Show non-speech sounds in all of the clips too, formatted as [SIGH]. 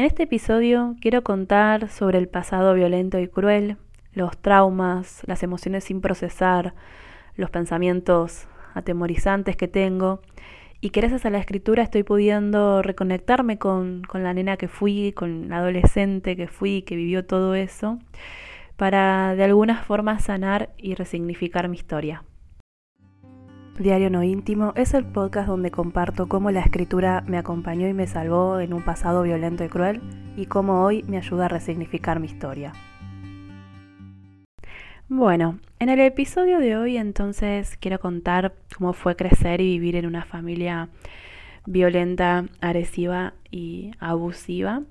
En este episodio quiero contar sobre el pasado violento y cruel, los traumas, las emociones sin procesar, los pensamientos atemorizantes que tengo y que gracias a la escritura estoy pudiendo reconectarme con, con la nena que fui, con la adolescente que fui, que vivió todo eso, para de alguna forma sanar y resignificar mi historia. Diario No Íntimo es el podcast donde comparto cómo la escritura me acompañó y me salvó en un pasado violento y cruel y cómo hoy me ayuda a resignificar mi historia. Bueno, en el episodio de hoy entonces quiero contar cómo fue crecer y vivir en una familia violenta, agresiva y abusiva.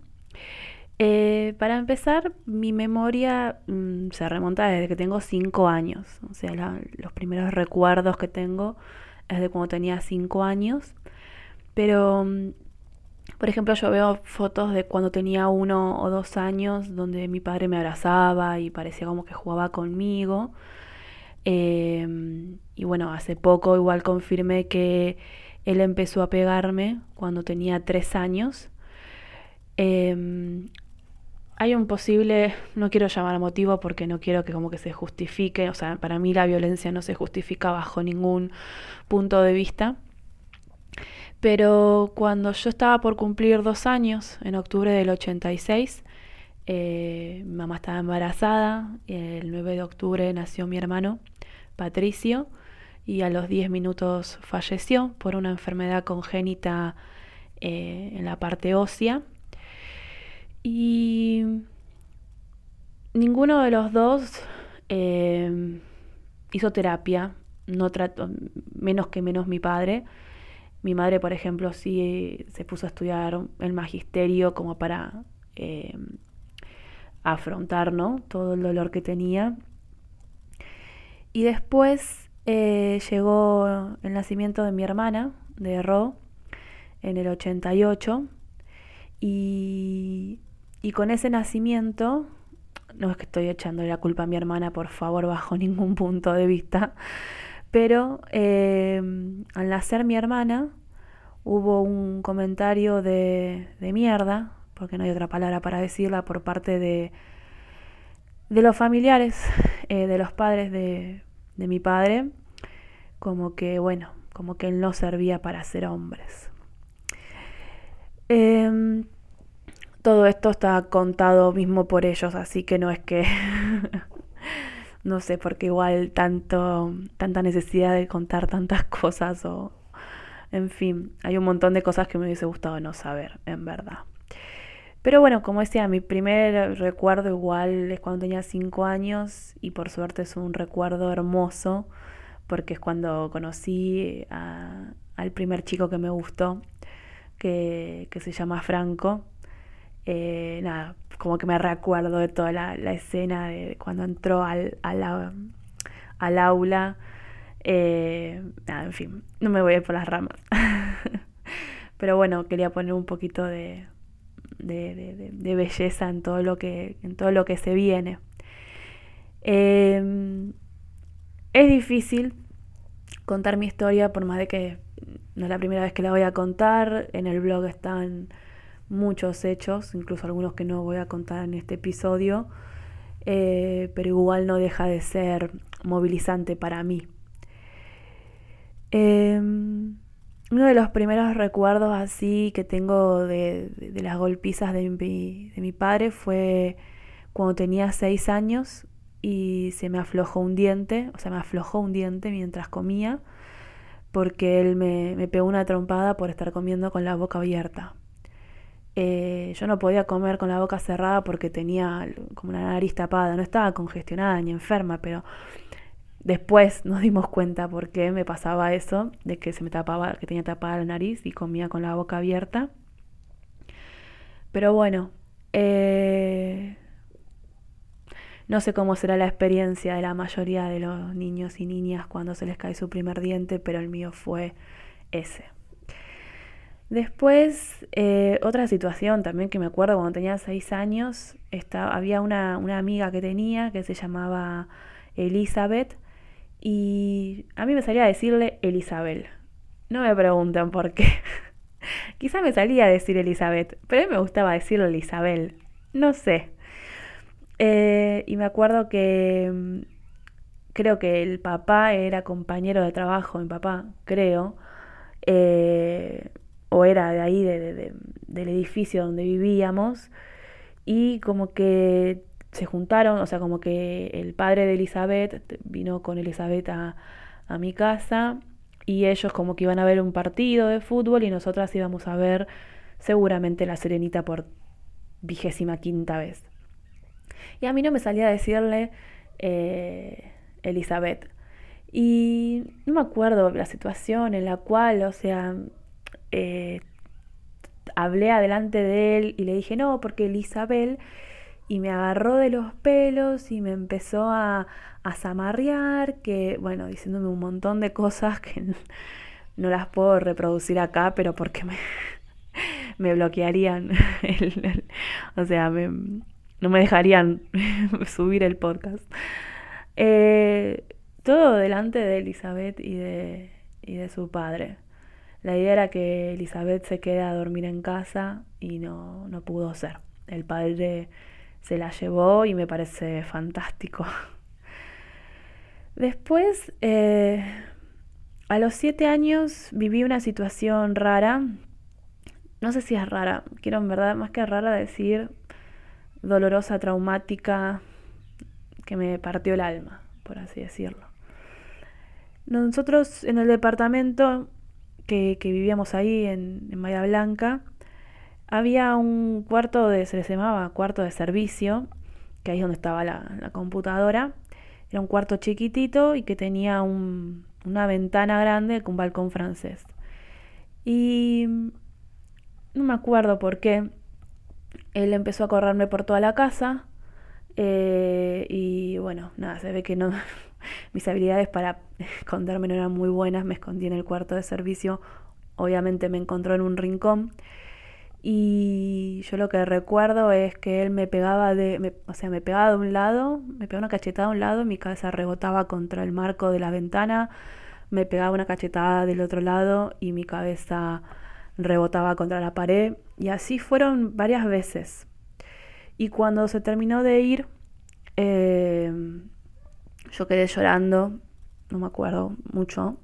Eh, para empezar, mi memoria mm, se remonta desde que tengo 5 años. O sea, los primeros recuerdos que tengo es de cuando tenía 5 años. Pero, mm, por ejemplo, yo veo fotos de cuando tenía uno o dos años donde mi padre me abrazaba y parecía como que jugaba conmigo. Em, y bueno, hace poco igual confirmé que él empezó a pegarme cuando tenía 3 años. Em, hay un posible, no quiero llamar motivo porque no quiero que como que se justifique, o sea, para mí la violencia no se justifica bajo ningún punto de vista. Pero cuando yo estaba por cumplir dos años, en octubre del 86, eh, mi mamá estaba embarazada, el 9 de octubre nació mi hermano Patricio y a los 10 minutos falleció por una enfermedad congénita eh, en la parte ósea y ninguno de los dos eh, hizo terapia, no menos que menos mi padre. Mi madre, por ejemplo, sí se puso a estudiar el magisterio como para eh, afrontar todo el dolor que tenía. Y después eh, llegó el nacimiento de mi hermana, de Ro, en el 88. Y y con ese nacimiento, no es que estoy echando la culpa a mi hermana, por favor, bajo [LAUGHS] ningún punto de vista, pero eh, al nacer mi hermana hubo un comentario de, de mierda, porque no hay otra palabra para decirla, por parte de, de los familiares, eh, de los padres de, de mi padre, como que, bueno, como que él no servía para ser hombres. Eh, todo esto está contado mismo por ellos, así que no es que [LAUGHS] no sé, porque igual tanto tanta necesidad de contar tantas [LAUGHS] cosas o en fin, hay un montón de cosas que me hubiese gustado no saber, en verdad. Pero bueno, como decía, mi primer recuerdo igual es cuando tenía 5 años y por suerte es un recuerdo hermoso porque es cuando conocí al primer chico que me gustó, que, que se llama Franco eh, nada, como que me recuerdo de toda la, escena de cuando entró al, al aula. Eh, nada, en fin, no me voy a ir por las ramas. [LAUGHS] Pero bueno, quería poner un poquito de, de, belleza en todo lo que, en todo lo que se viene. Em, es difícil contar mi historia, por más de que no es la primera vez que la voy a contar. En el blog están muchos hechos, incluso algunos que no voy a contar en este episodio, eh, pero igual no deja de ser movilizante para mí. Em, uno de los primeros recuerdos así que tengo de, las golpizas de mi, de mi, padre fue cuando tenía seis años y se me aflojó un diente, o sea, me aflojó un diente mientras comía, porque él me, me pegó una trompada por estar comiendo con la boca abierta. Eh, yo no podía comer con la boca cerrada porque tenía como una nariz tapada, no estaba congestionada ni enferma, pero después [LAUGHS] nos dimos cuenta por qué me pasaba eso, de que se me tapaba, que tenía tapada la nariz y comía con la boca abierta. Pero bueno, eh, no sé cómo será la experiencia de la mayoría de los niños y niñas cuando se les cae su primer diente, pero el mío fue ese. Después, eh, otra situación también que me acuerdo cuando tenía seis años, estaba, había una, una, amiga que tenía que se llamaba Elizabeth y a mí me salía a decirle Elizabel. No me pregunten por qué. [LAUGHS] Quizá me salía a decir Elizabeth, pero a mí me gustaba decirlo Elizabeth. No sé. Eh, y me acuerdo que mm, creo que el papá era compañero de trabajo, mi papá, creo. Eh, o era de ahí, del edificio donde vivíamos. Y como que se juntaron, o sea, como que el padre de Elizabeth vino con Elizabeth a, mi casa y ellos como que iban a ver un partido de fútbol y nosotras íbamos a ver seguramente la Serenita por vigésima quinta vez. Y a mí no me salía a decirle eh, Elizabeth. Y no me acuerdo la situación en la cual, o sea, eh, hablé adelante de él y le dije, no, porque Elizabeth y me agarró de los pelos y me empezó a, a zamarrear, que bueno, diciéndome un montón de cosas que [LAUGHS] no, las puedo reproducir acá, pero porque me, [LAUGHS] me bloquearían, [LAUGHS] o sea, no me dejarían subir el podcast. Eh, todo delante de Elizabeth y de, y de su padre. La idea era que Elizabeth se quede a dormir en casa y no, no pudo ser. El padre se la llevó y me parece fantástico. Después, eh, a los siete años viví una situación rara. No sé si es rara, quiero en verdad más que rara decir dolorosa, traumática, que me partió el alma, por así decirlo. Nosotros en el departamento que, vivíamos ahí en, en Bahía Blanca, había un cuarto de, se les llamaba cuarto de servicio, que ahí es donde estaba la, computadora. Era un cuarto chiquitito y que tenía una ventana grande con balcón francés. Y no me acuerdo por qué. Él empezó a correrme por toda la casa. Eh, y bueno, nada, se ve que no. Mis habilidades para [LAUGHS] esconderme no eran muy buenas. Me escondí en el cuarto de servicio. Obviamente me encontró en un rincón. Y yo lo que recuerdo es que él me pegaba de, o sea, me pegaba de un lado, me pegaba una cachetada de un lado, mi cabeza rebotaba contra el marco de la ventana, me pegaba una cachetada del otro lado y mi cabeza rebotaba contra la pared. Y así fueron varias veces. Y cuando se terminó de ir, eh, yo quedé llorando, no me acuerdo mucho,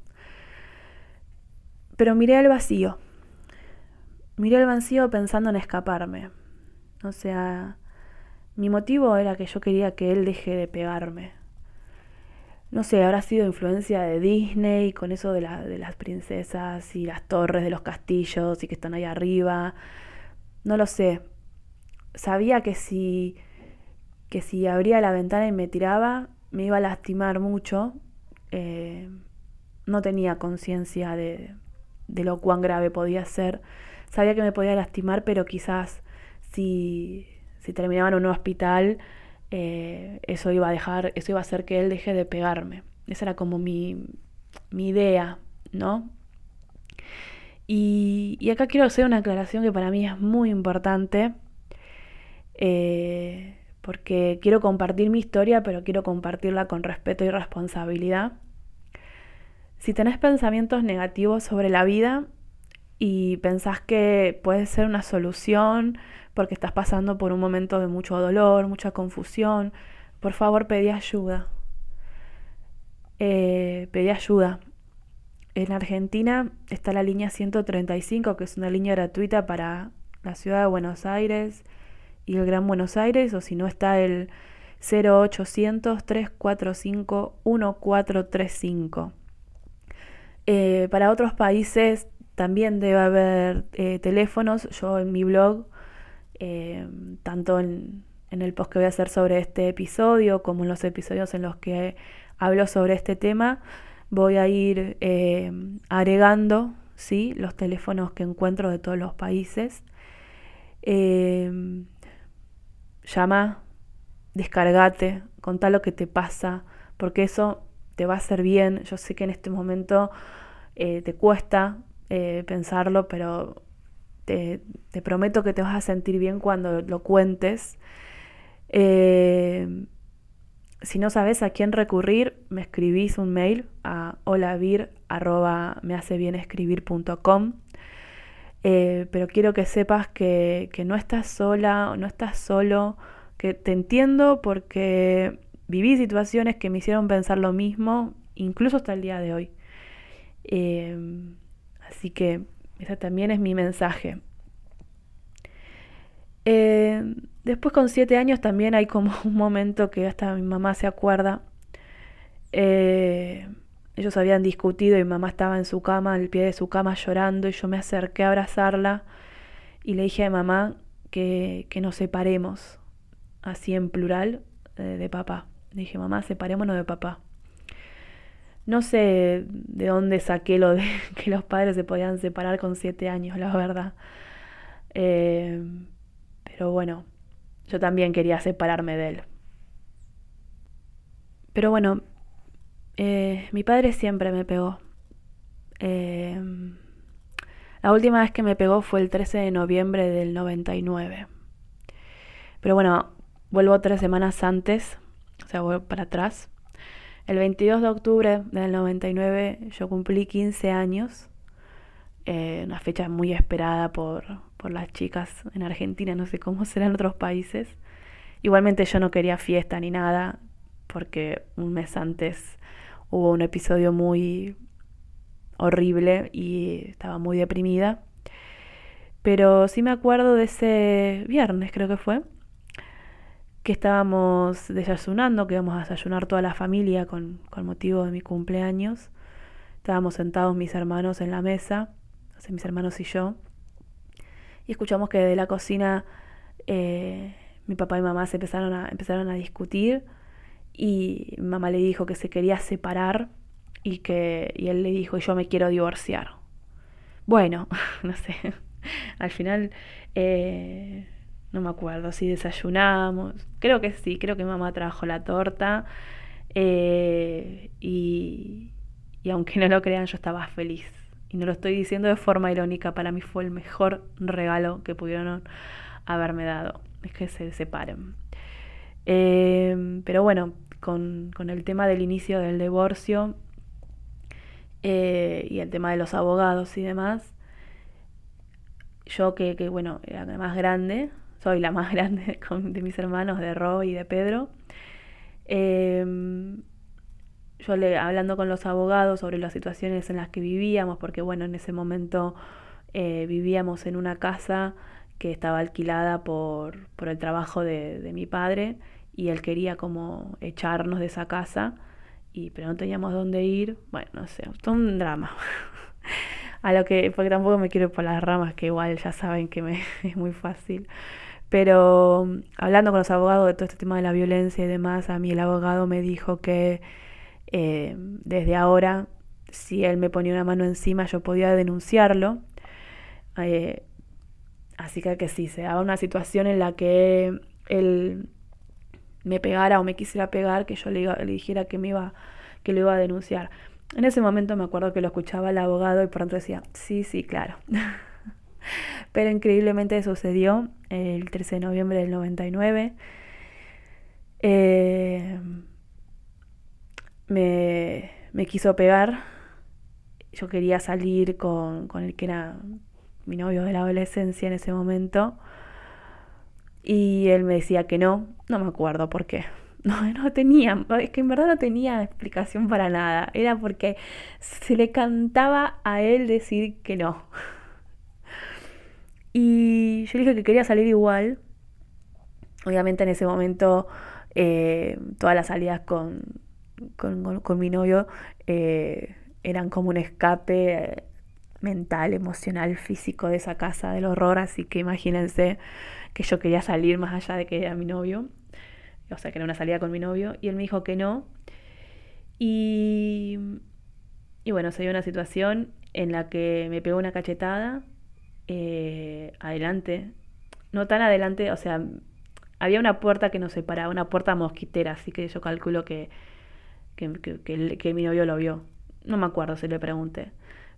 pero miré al vacío Miré el vacío pensando en escaparme. O sea, mi motivo era que yo quería que él deje de pegarme. No sé, habrá sido influencia de Disney con eso de, de las princesas y las torres de los castillos y que están ahí arriba. No lo sé. Sabía que si, que si abría la ventana y me tiraba, me iba a lastimar mucho. Eh, no tenía conciencia de, de lo cuán grave podía ser sabía que me podía lastimar, pero quizás si, si terminaba en un hospital, eh, eso iba a dejar, eso iba a hacer que él deje de pegarme. Esa era como mi, mi idea, ¿no? Y, y, acá quiero hacer una aclaración que para mí es muy importante, eh, porque quiero compartir mi historia, pero quiero compartirla con respeto y responsabilidad. Si tenés pensamientos negativos sobre la vida, y pensás que puede ser una solución porque estás pasando por un momento de mucho dolor, mucha confusión, por favor pedí ayuda. Eh, pedí ayuda. En Argentina está la línea 135, que es una línea gratuita para la ciudad de Buenos Aires y el Gran Buenos Aires, o si no está el 0800-345-1435. Eh, para otros países también debe haber eh, teléfonos. Yo en mi blog, eh, tanto en, el post que voy a hacer sobre este episodio como en los episodios en los que hablo sobre este tema, voy a ir eh, agregando ¿sí? los teléfonos que encuentro de todos los países. Llama, descargate, contá lo que te pasa, porque eso te va a hacer bien. Yo sé que en este momento te cuesta eh, pensarlo, pero te, prometo que te vas a sentir bien cuando lo cuentes. Eh, si no sabes a quién recurrir, me escribís un mail a holavir.mehaceBienescribir.com Eh, pero quiero que sepas que, que no estás sola no estás solo, que te entiendo porque viví situaciones que me hicieron pensar lo mismo, incluso hasta el día de hoy. Em, así que ese también es mi mensaje. Em, después con siete años también hay como [LAUGHS] un momento que hasta mi mamá se acuerda. Eh, ellos habían discutido y mamá estaba en su cama, al pie de su cama llorando y yo me acerqué a abrazarla y le dije a mamá que, que nos separemos, así en plural, eh, de papá. Le dije, mamá, separémonos de papá. No sé de dónde saqué lo de [LAUGHS] que los padres se podían separar con siete años, la verdad. Eh, pero bueno, yo también quería separarme de él. Pero bueno, eh, mi padre siempre me pegó. Eh, la última vez que me pegó fue el 13 de noviembre del 99. Pero bueno, vuelvo tres semanas antes, o sea, vuelvo para atrás. El 22 de octubre del 99 yo cumplí 15 años, eh, una fecha muy esperada por, por las chicas en Argentina, no sé cómo será en otros países. Igualmente yo no quería fiesta ni nada, porque un mes antes hubo un episodio muy horrible y estaba muy deprimida. Pero sí me acuerdo de ese viernes, creo que fue, que estábamos desayunando, que íbamos a desayunar toda la familia con, motivo de mi cumpleaños. Estábamos sentados mis hermanos en la mesa, o mis hermanos y yo, y escuchamos que de la cocina eh, mi papá y mamá se empezaron a, empezaron a discutir y mamá le dijo que se quería separar y que y él le dijo yo me quiero divorciar. Bueno, [LAUGHS] no sé, al final eh, no me acuerdo si desayunamos, creo que sí, creo que mamá trajo la torta eh, y, y aunque no lo crean yo estaba feliz. Y no lo estoy diciendo de forma irónica, para mí fue el mejor regalo que pudieron haberme dado, es que se separen. Eh, pero bueno, con, con, el tema del inicio del divorcio eh, y el tema de los abogados y demás, yo que, que bueno, era la más grande, soy la más [LAUGHS] grande de mis hermanos, de Ro y de Pedro. Em, yo le, hablando con los abogados sobre las situaciones en las que vivíamos, porque bueno, en ese momento eh, vivíamos en una casa que estaba alquilada por, por el trabajo de, de, mi padre y él quería como echarnos de esa casa, y, pero no teníamos dónde ir. Bueno, no sé, todo un drama. [LAUGHS] A lo que, porque tampoco me quiero ir por las ramas, que igual ya saben que me [LAUGHS] es muy fácil. Pero hablando con los abogados de todo este tema de la violencia y demás, a mí el abogado me dijo que eh, desde ahora, si él me ponía una mano encima, yo podía denunciarlo. Eh, así que que si se daba una situación en la que él me pegara o me quisiera pegar, que yo le, dijera que me iba, que lo iba a denunciar. En ese momento me acuerdo que lo escuchaba el abogado y pronto decía, sí, sí, claro. [LAUGHS] Pero increíblemente sucedió el 13 de noviembre del 99. Eh, me, me, quiso pegar. Yo quería salir con, con el que era mi novio de la adolescencia en ese momento. Y él me decía que no. No me acuerdo por qué. [LAUGHS] No, no tenía, es que en verdad no tenía explicación para nada. Era porque se le cantaba a él decir que no. Y yo dije que quería salir igual. Obviamente en ese momento eh, todas las salidas con, con, mi novio eh, eran como un escape eh, mental, emocional, físico de esa casa del horror. Así que imagínense que yo quería salir más allá de que era mi novio. O sea, que era una salida con mi novio. Y él me dijo que no. Y, y bueno, se dio una situación en la que me pegó una cachetada eh, adelante, no tan adelante, o sea, había una puerta que nos separaba, una puerta mosquitera, así que yo calculo que, que, mi novio lo vio. No me acuerdo si le pregunté,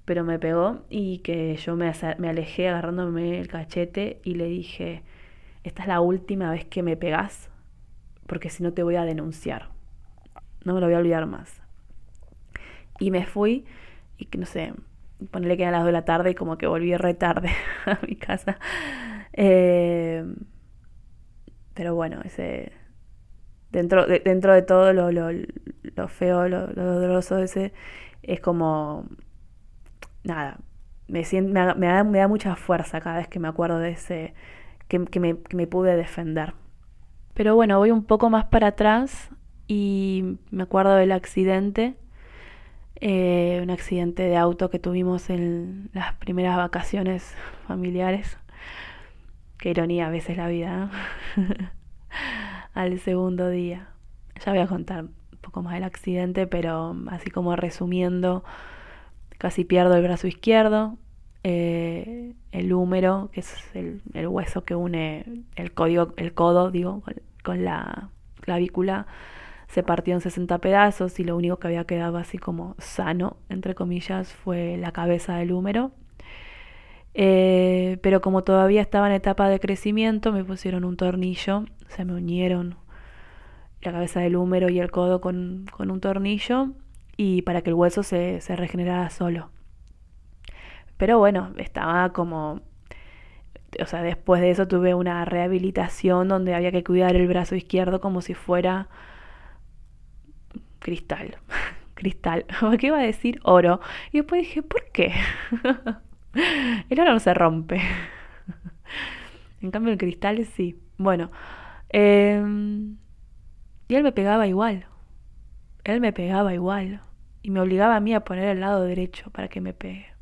pero me pegó y que yo me, me alejé agarrándome el cachete y le dije, esta es la última vez que me pegas, porque si no te voy a denunciar. No me lo voy a olvidar más. Y me fui y que no sé, ponerle que a las 2 de la tarde y como que volví re tarde [LAUGHS] a mi casa. Eh, pero bueno, ese dentro de, dentro de todo lo, lo, lo feo, lo, lo, doloroso ese, es como, nada, me, siento, me, me, da, me, da, mucha fuerza cada vez que me acuerdo de ese, que, me, que me pude defender. Pero bueno, voy un poco más para atrás y me acuerdo del accidente, eh, un accidente de auto que tuvimos en las primeras vacaciones familiares. Qué ironía a veces la vida. [LAUGHS] Al segundo día. Ya voy a contar un poco más del accidente, pero así como resumiendo, casi pierdo el brazo izquierdo, eh, el húmero, que es el, hueso que une el, el codo, digo, con, con la clavícula se partió en 60 pedazos y lo único que había quedado así como sano, entre comillas, fue la cabeza del húmero. Eh, pero como todavía estaba en etapa de crecimiento, me pusieron un tornillo, se me unieron la cabeza del húmero y el codo con, con un tornillo y para que el hueso se, se regenerara solo. Pero bueno, estaba como o sea, después de eso tuve una rehabilitación donde había que cuidar el brazo izquierdo como si fuera cristal, [LAUGHS] cristal, [LAUGHS] ¿qué iba a decir oro? Y después dije, ¿por qué? [LAUGHS] el oro no se rompe. en cambio el cristal sí. Bueno, eh, y él me pegaba igual. Él me pegaba igual. Y me obligaba a mí a poner el lado derecho para que me pegue.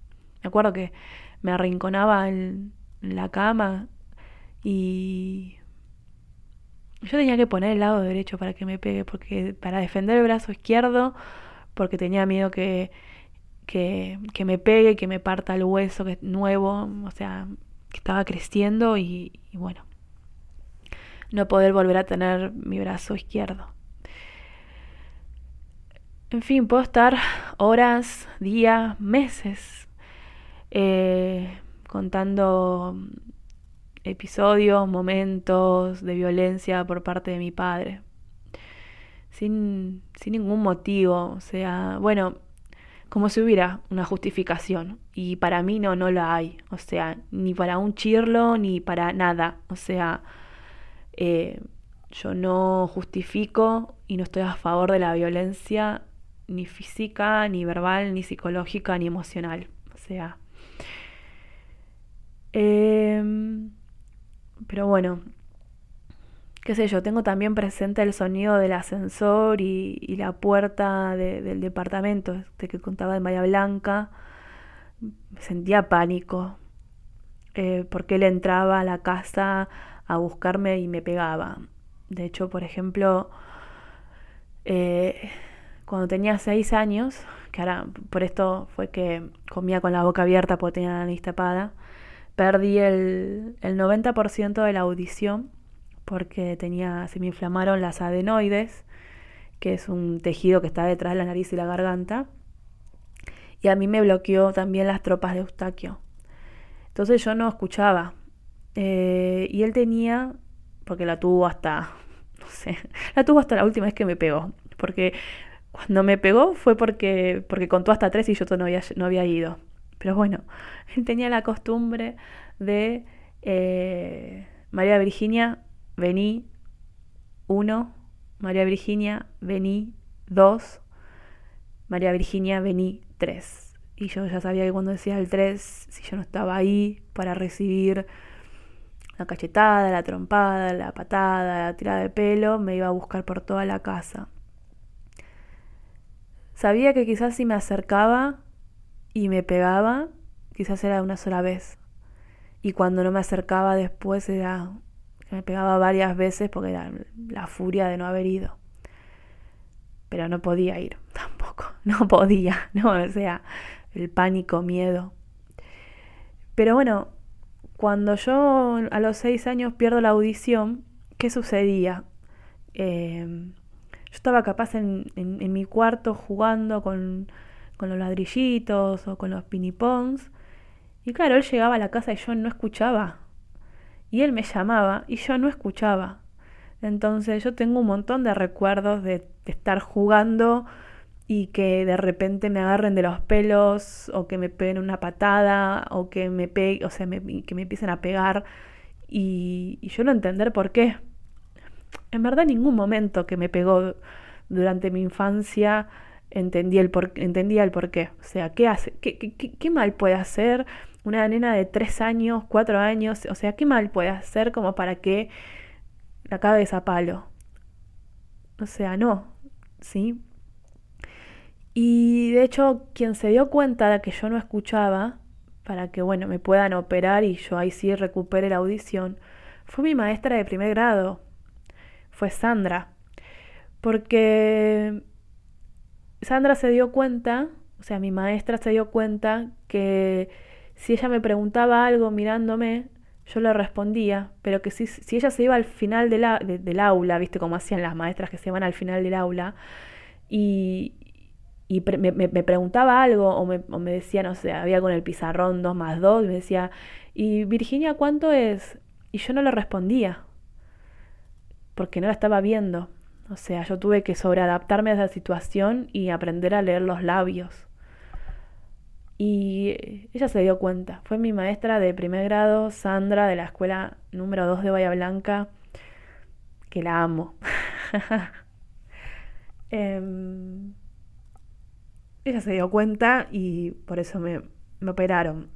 Me acuerdo que me arrinconaba en la cama y yo tenía que poner el lado derecho para que me pegue, porque para defender el brazo izquierdo, porque tenía miedo que, que, me pegue, que me parta el hueso que es nuevo, o sea, que estaba creciendo y, y bueno, no poder volver a tener mi brazo izquierdo. En fin, puedo estar horas, días, meses eh, contando episodios, momentos de violencia por parte de mi padre. Sin, sin ningún motivo. O sea, bueno, como si hubiera una justificación. Y para mí no, no la hay. O sea, ni para un chirlo, ni para nada. O sea, eh, yo no justifico y no estoy a favor de la violencia ni física, ni verbal, ni psicológica, ni emocional. O sea... Eh, pero bueno, qué sé yo, tengo también presente el sonido del ascensor y, la puerta de, del departamento este que contaba de María Blanca. Sentía pánico, eh, porque él entraba a la casa a buscarme y me pegaba. De hecho, por ejemplo, eh, cuando tenía seis años, que ahora por esto fue que comía con la boca abierta porque tenía la nariz tapada, perdí el, el 90% de la audición porque tenía, se me inflamaron las adenoides, que es un tejido que está detrás de la nariz y la garganta, y a mí me bloqueó también las tropas de Eustaquio. Entonces yo no escuchaba. Eh, y él tenía, porque la tuvo hasta, [LAUGHS] no sé, la tuvo hasta la última vez que me pegó, porque cuando me pegó fue porque, porque contó hasta tres y yo no no había ido. Pero bueno, él [LAUGHS] tenía la costumbre de eh, María Virginia, vení, uno, María Virginia, vení, dos, María Virginia, vení, tres. Y yo ya sabía que cuando decía el tres, si yo no estaba ahí para recibir la cachetada, la trompada, la patada, la tirada de pelo, me iba a buscar por toda la casa. Sabía que quizás si me acercaba y me pegaba, quizás era una sola vez. Y cuando no me acercaba después era me pegaba varias veces porque era la furia de no haber ido. Pero no podía ir [LAUGHS] tampoco, no podía, [LAUGHS] no, o sea, el pánico, miedo. Pero bueno, cuando yo a los seis años pierdo la audición, ¿qué sucedía? Eh, yo estaba capaz en, en, en mi cuarto jugando con con los ladrillitos o con los pinipons. Y claro, él llegaba a la casa y yo no escuchaba. Y él me llamaba y yo no escuchaba. Entonces yo tengo un montón de recuerdos de, estar jugando y que de repente me agarren de los pelos o que me peguen una patada o que me o sea, que me empiecen a pegar y, yo no entender por qué. En verdad, ningún momento que me pegó durante mi infancia entendí el por, entendía el por qué. O sea, ¿qué, hace? ¿Qué, qué, qué, mal puede hacer una nena de tres años, cuatro años? O sea, ¿qué mal puede hacer como para que la cabeza palo? O sea, no, ¿sí? Y de hecho, quien se dio cuenta de que yo no escuchaba, para que, bueno, me puedan operar y yo ahí sí recupere la audición, fue mi maestra de primer grado, fue Sandra. Porque Sandra se dio cuenta, o sea, mi maestra se dio cuenta que si ella me preguntaba algo mirándome, yo le respondía, pero que si, ella se iba al final del aula, viste cómo hacían las maestras que se iban al final del aula, y, y me, preguntaba algo o me, o decía, no sé, había con el pizarrón 2 más 2 y me decía, ¿y Virginia cuánto es? Y yo no le respondía, porque no la estaba viendo. O sea, yo tuve que sobreadaptarme a esa situación y aprender a leer los labios. Y ella se dio cuenta. Fue mi maestra de primer grado, Sandra, de la escuela número 2 de Bahía Blanca, que la amo. [LAUGHS] eh, ella se dio cuenta y por eso me, operaron.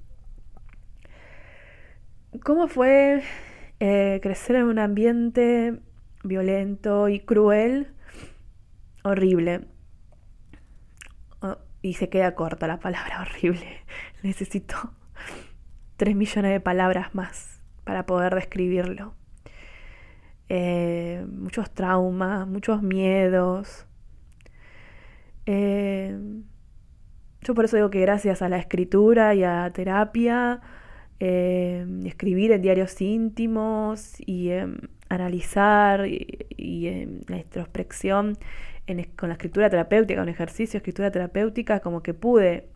¿Cómo fue eh, crecer en un ambiente violento y cruel? Horrible. Y se queda corta la palabra [LAUGHS] horrible. Necesito tres millones de palabras más para poder describirlo. Eh, muchos traumas, muchos miedos. Eh, yo por eso digo que gracias a la escritura y a terapia, eh, escribir en diarios íntimos y em, analizar y, em, la introspección con la escritura terapéutica, con ejercicio de escritura terapéutica, como que pude,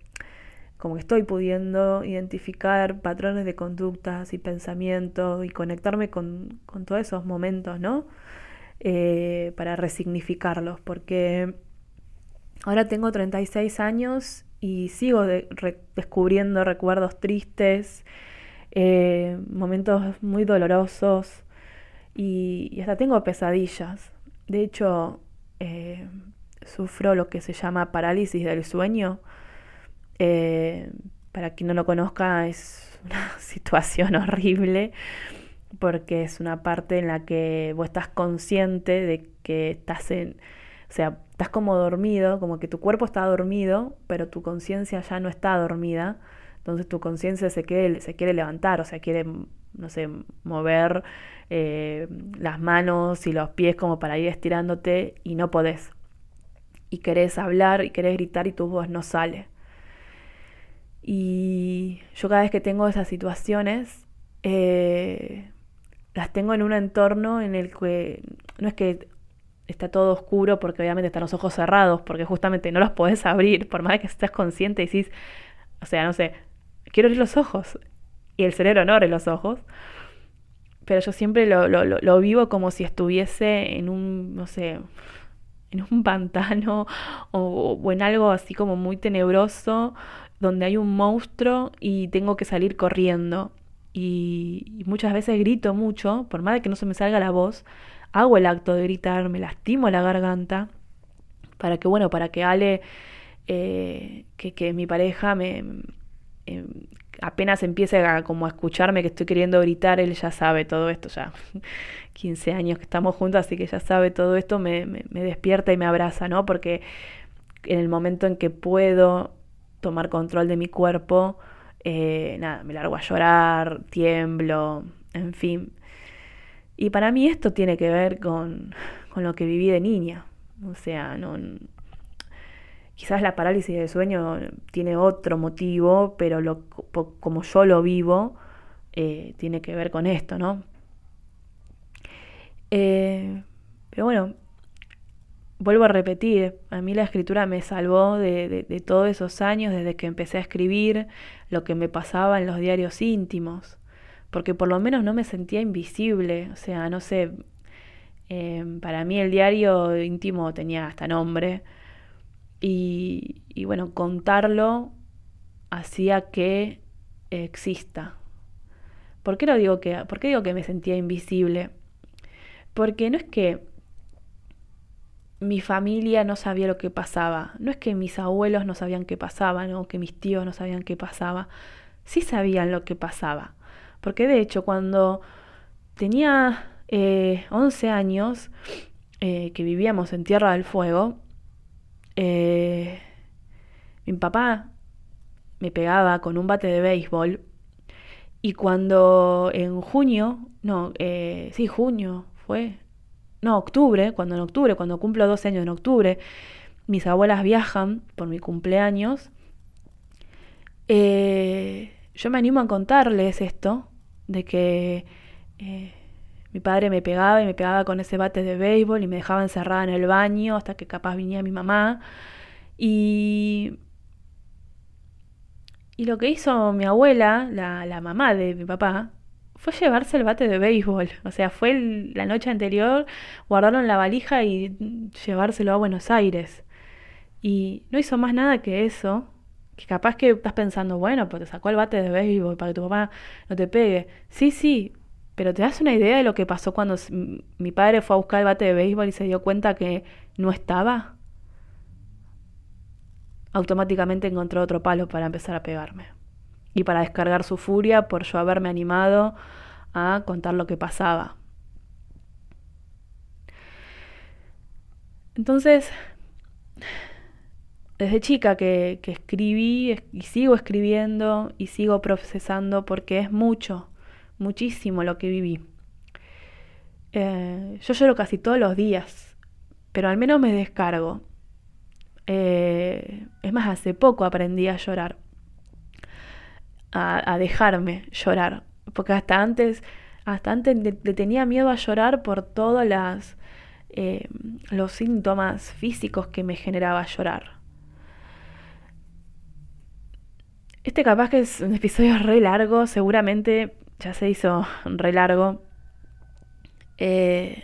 como que estoy pudiendo identificar patrones de conductas y pensamientos y conectarme con, todos esos momentos, ¿no? Eh, para resignificarlos, porque ahora tengo 36 años y sigo descubriendo recuerdos tristes, eh, momentos muy dolorosos y, hasta tengo pesadillas. De hecho, eh, sufro lo que se llama parálisis del sueño. Eh, para quien no lo conozca, es [LAUGHS] una situación horrible porque es una parte en la que vos estás consciente de que estás en, o sea, estás como dormido, como que tu cuerpo está dormido, pero tu conciencia ya no está dormida. Entonces tu conciencia se quiere, se quiere levantar, o sea, quiere, no sé, mover eh, las manos y los pies como para ir estirándote y no podés. Y querés hablar y querés gritar y tu voz no sale. Y yo cada vez que tengo esas situaciones, eh, las tengo en un entorno en el que no es que está todo oscuro porque obviamente están los ojos cerrados, porque justamente no los podés abrir, por más que estés consciente y decís, o sea, no sé, quiero abrir los ojos, y el cerebro no abre los ojos, pero yo siempre lo, lo, lo vivo como si estuviese en un, no sé, en un pantano o, o, en algo así como muy tenebroso, donde hay un monstruo y tengo que salir corriendo. Y, y muchas veces grito mucho, por más de que no se me salga la voz, hago el acto de gritar, me lastimo la garganta, para que, bueno, para que Ale, eh, que, mi pareja me... Em, apenas empiece a como a escucharme que estoy queriendo gritar, él ya sabe todo esto, ya [LAUGHS] 15 años que estamos juntos, así que ya sabe todo esto, me, despierta y me abraza, ¿no? Porque en el momento en que puedo tomar control de mi cuerpo, eh, nada, me largo a llorar, tiemblo, en fin. Y para mí esto tiene que ver con, lo que viví de niña. O sea, no, quizás la parálisis del sueño tiene otro motivo, pero como yo lo vivo, eh, tiene que ver con esto, ¿no? Eh, pero bueno, vuelvo a repetir, a mí la escritura me salvó de, todos esos años, desde que empecé a escribir, lo que me pasaba en los diarios íntimos porque por lo menos no me sentía invisible, o sea, no sé, em, para mí el diario íntimo tenía hasta nombre, y, bueno, contarlo hacía que exista. ¿Por qué, lo digo que, ¿Por qué digo que me sentía invisible? Porque no es que mi familia no sabía lo que pasaba, no es que mis abuelos no sabían qué pasaba, o que mis tíos no sabían qué pasaba, sí sabían lo que pasaba. Porque de hecho cuando tenía 11 eh, años, eh, que vivíamos en Tierra del Fuego, eh, mi papá me pegaba con un bate de béisbol y cuando en junio, no, eh, sí, junio fue, no, octubre, cuando en octubre, cuando cumplo 12 años en octubre, mis abuelas viajan por mi cumpleaños, eh, yo me animo a contarles esto, de que mi padre me pegaba y me pegaba con ese bate de béisbol y me dejaba encerrada en el baño hasta que capaz venía mi mamá. Y y lo que hizo mi abuela, la, la mamá de mi papá, fue llevarse el bate de béisbol. O sea, fue la noche anterior, guardarlo en la valija y llevárselo a Buenos Aires. Y no hizo más nada que eso. Que capaz que estás pensando, bueno, pues te sacó el bate de béisbol para que tu papá no te pegue. Sí, sí, pero te das una idea de lo que pasó cuando mi padre fue a buscar el bate de béisbol y se dio cuenta que no estaba automáticamente encontró otro palo para empezar a pegarme. Y para descargar su furia por yo haberme animado a contar lo que pasaba. Entonces, desde chica que, escribí y sigo escribiendo y sigo procesando porque es mucho, muchísimo lo que viví. Eh, yo lloro casi todos los días, pero al menos me descargo. Eh, es más, hace poco aprendí a llorar, a, dejarme llorar, porque hasta antes, hasta antes le, tenía miedo a llorar por todos eh, los síntomas físicos que me generaba llorar. Este capaz que es un episodio re largo, seguramente ya se hizo re largo. Eh,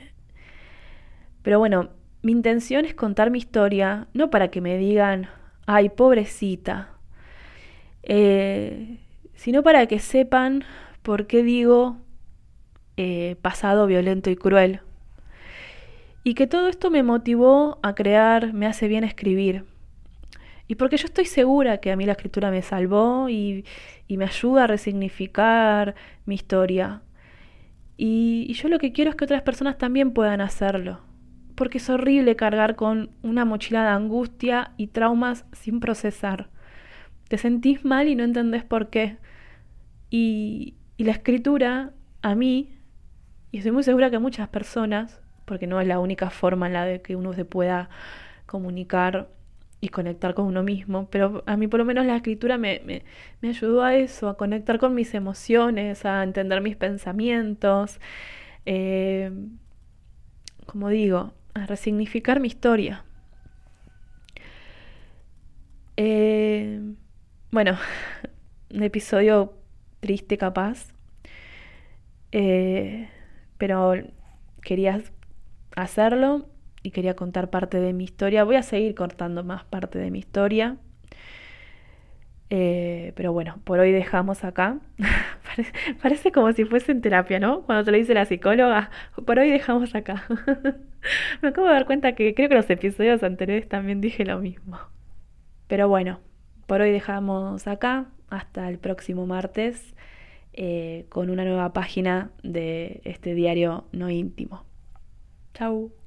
pero bueno, mi intención es contar mi historia, no para que me digan, ay, pobrecita, eh, sino para que sepan por qué digo eh, pasado violento y cruel. Y que todo esto me motivó a crear, me hace bien escribir. Y porque yo estoy segura que a mí la escritura me salvó y, me ayuda a resignificar mi historia. y yo lo que quiero es que otras personas también puedan hacerlo porque es horrible cargar con una mochila de angustia y traumas sin procesar. Te sentís mal y no entendés por qué. Y, la escritura, a mí, y estoy muy segura que muchas personas, porque no es la única forma en la que uno se pueda comunicar y conectar con uno mismo, pero a mí por lo menos la escritura me, me ayudó a eso, a conectar con mis emociones, a entender mis pensamientos. Eh, como digo, a resignificar mi historia. Eh, bueno, [LAUGHS] un episodio triste capaz, eh, pero quería hacerlo y quería contar parte de mi historia. Voy a seguir cortando más parte de mi historia. Eh, pero bueno, por hoy dejamos acá. [LAUGHS] parece, como si fuese terapia, ¿no? Cuando te lo dice la psicóloga, por hoy dejamos acá. [LAUGHS] Me acabo de dar cuenta que creo que los episodios anteriores también dije lo mismo. Pero bueno, por hoy dejamos acá. Hasta el próximo martes eh, con una nueva página de este diario no íntimo. Chau.